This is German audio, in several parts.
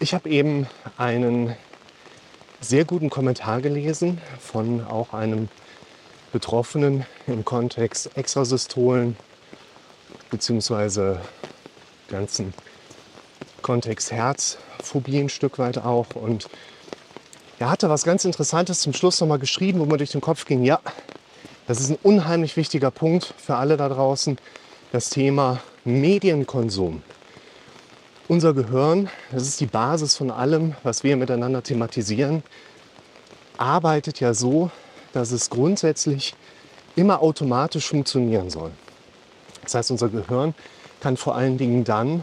Ich habe eben einen sehr guten Kommentar gelesen von auch einem Betroffenen im Kontext Extrasystolen beziehungsweise ganzen Kontext Herzphobie ein Stück weit auch. Und er hatte was ganz Interessantes zum Schluss nochmal geschrieben, wo mir durch den Kopf ging, ja, das ist ein unheimlich wichtiger Punkt für alle da draußen, das Thema Medienkonsum. Unser Gehirn, das ist die Basis von allem, was wir miteinander thematisieren, arbeitet ja so, dass es grundsätzlich immer automatisch funktionieren soll. Das heißt, unser Gehirn kann vor allen Dingen dann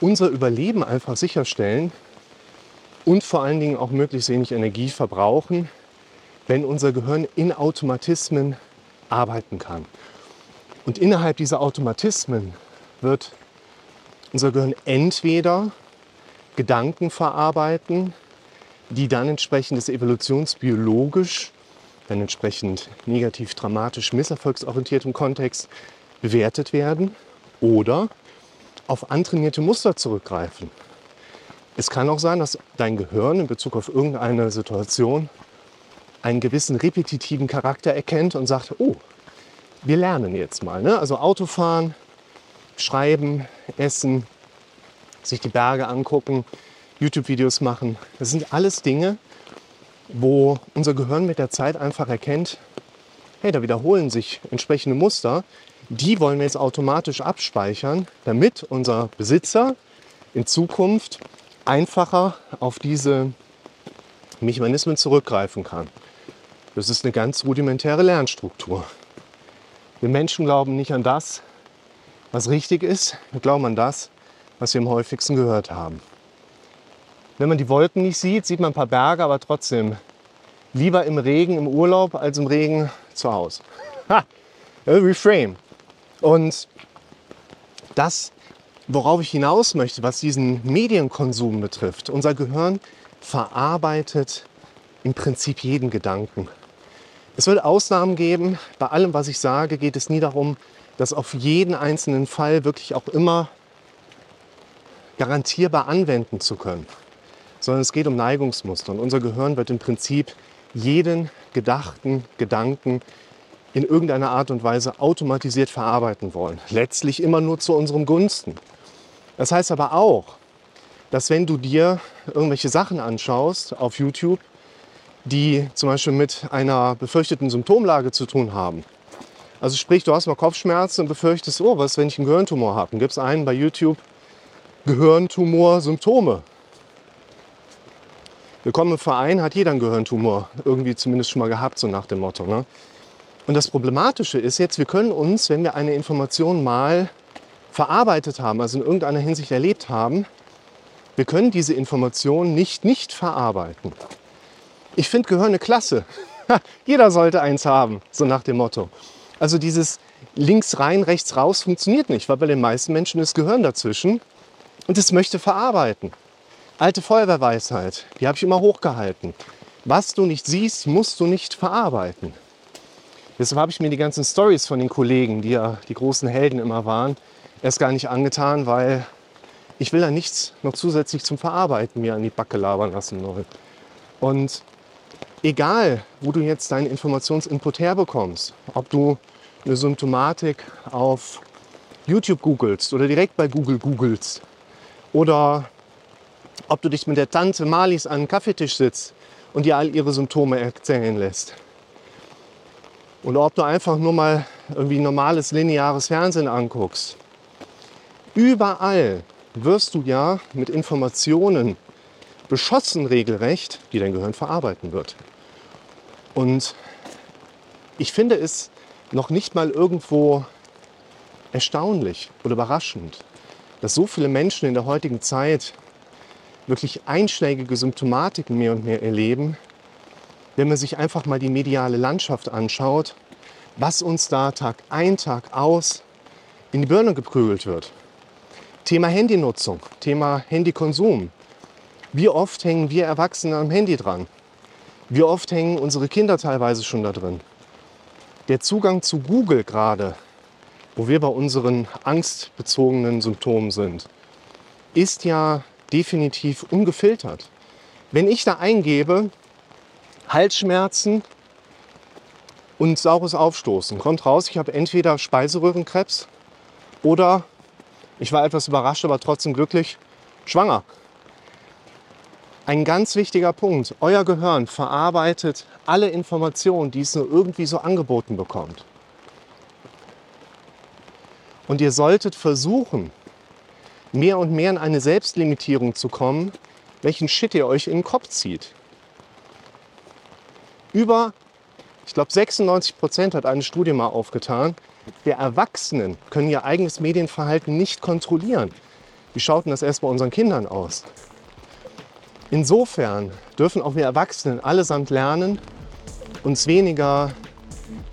unser Überleben einfach sicherstellen und vor allen Dingen auch möglichst wenig Energie verbrauchen, wenn unser Gehirn in Automatismen arbeiten kann. Und innerhalb dieser Automatismen wird unser Gehirn entweder Gedanken verarbeiten, die dann entsprechend des evolutionsbiologisch, dann entsprechend negativ, dramatisch, misserfolgsorientiertem Kontext bewertet werden oder auf antrainierte Muster zurückgreifen. Es kann auch sein, dass dein Gehirn in Bezug auf irgendeine Situation einen gewissen repetitiven Charakter erkennt und sagt, oh, wir lernen jetzt mal. Ne? Also Autofahren, Schreiben, Essen, sich die Berge angucken, YouTube-Videos machen. Das sind alles Dinge, wo unser Gehirn mit der Zeit einfach erkennt, hey, da wiederholen sich entsprechende Muster. Die wollen wir jetzt automatisch abspeichern, damit unser Besitzer in Zukunft einfacher auf diese Mechanismen zurückgreifen kann. Das ist eine ganz rudimentäre Lernstruktur. Wir Menschen glauben nicht an das, was richtig ist. Wir glauben an das, was wir am häufigsten gehört haben. Wenn man die Wolken nicht sieht, sieht man ein paar Berge, aber trotzdem lieber im Regen im Urlaub als im Regen zu Hause. Ha, reframe. Und das, worauf ich hinaus möchte, was diesen Medienkonsum betrifft, unser Gehirn verarbeitet im Prinzip jeden Gedanken. Es wird Ausnahmen geben. Bei allem, was ich sage, geht es nie darum, das auf jeden einzelnen Fall wirklich auch immer garantierbar anwenden zu können, sondern es geht um Neigungsmuster. Und unser Gehirn wird im Prinzip jeden gedachten Gedanken in irgendeiner Art und Weise automatisiert verarbeiten wollen. Letztlich immer nur zu unserem Gunsten. Das heißt aber auch, dass wenn du dir irgendwelche Sachen anschaust auf YouTube, die zum Beispiel mit einer befürchteten Symptomlage zu tun haben. Also sprich, du hast mal Kopfschmerzen und befürchtest, oh, was, wenn ich einen Gehirntumor habe? Dann gibt es einen bei YouTube, Gehirntumor, Symptome. Willkommen im Verein hat jeder einen Gehirntumor, irgendwie zumindest schon mal gehabt, so nach dem Motto. Ne? Und das Problematische ist jetzt, wir können uns, wenn wir eine Information mal verarbeitet haben, also in irgendeiner Hinsicht erlebt haben, wir können diese Information nicht nicht verarbeiten. Ich finde Gehör eine Klasse. Jeder sollte eins haben, so nach dem Motto. Also dieses links rein, rechts raus funktioniert nicht, weil bei den meisten Menschen ist Gehirn dazwischen und es möchte verarbeiten. Alte Feuerwehrweisheit, die habe ich immer hochgehalten. Was du nicht siehst, musst du nicht verarbeiten. Deshalb habe ich mir die ganzen Stories von den Kollegen, die ja die großen Helden immer waren, erst gar nicht angetan, weil ich will da nichts noch zusätzlich zum Verarbeiten mir an die Backe labern lassen wollen. Und egal, wo du jetzt deinen Informationsinput herbekommst, ob du eine Symptomatik auf YouTube googelst oder direkt bei Google googelst oder ob du dich mit der Tante Malis an den Kaffeetisch sitzt und dir all ihre Symptome erzählen lässt. Oder ob du einfach nur mal irgendwie normales lineares Fernsehen anguckst. Überall wirst du ja mit Informationen beschossen regelrecht, die dein Gehirn verarbeiten wird. Und ich finde es noch nicht mal irgendwo erstaunlich oder überraschend, dass so viele Menschen in der heutigen Zeit wirklich einschlägige Symptomatiken mehr und mehr erleben, wenn man sich einfach mal die mediale Landschaft anschaut, was uns da Tag ein, Tag aus in die Birne geprügelt wird. Thema Handynutzung, Thema Handykonsum, wie oft hängen wir Erwachsene am Handy dran? Wie oft hängen unsere Kinder teilweise schon da drin? Der Zugang zu Google gerade, wo wir bei unseren angstbezogenen Symptomen sind, ist ja definitiv ungefiltert. Wenn ich da eingebe, Halsschmerzen und saures Aufstoßen, kommt raus, ich habe entweder Speiseröhrenkrebs oder ich war etwas überrascht, aber trotzdem glücklich, schwanger. Ein ganz wichtiger Punkt. Euer Gehirn verarbeitet alle Informationen, die es nur irgendwie so angeboten bekommt. Und ihr solltet versuchen, mehr und mehr in eine Selbstlimitierung zu kommen, welchen Shit ihr euch in den Kopf zieht. Über, ich glaube 96 Prozent hat eine Studie mal aufgetan, der Erwachsenen können ihr eigenes Medienverhalten nicht kontrollieren. Wie schaut denn das erst bei unseren Kindern aus? Insofern dürfen auch wir Erwachsenen allesamt lernen, uns weniger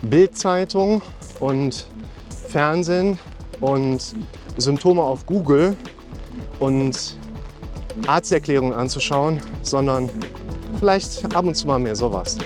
Bildzeitung und Fernsehen und Symptome auf Google und Arzterklärungen anzuschauen, sondern vielleicht ab und zu mal mehr sowas.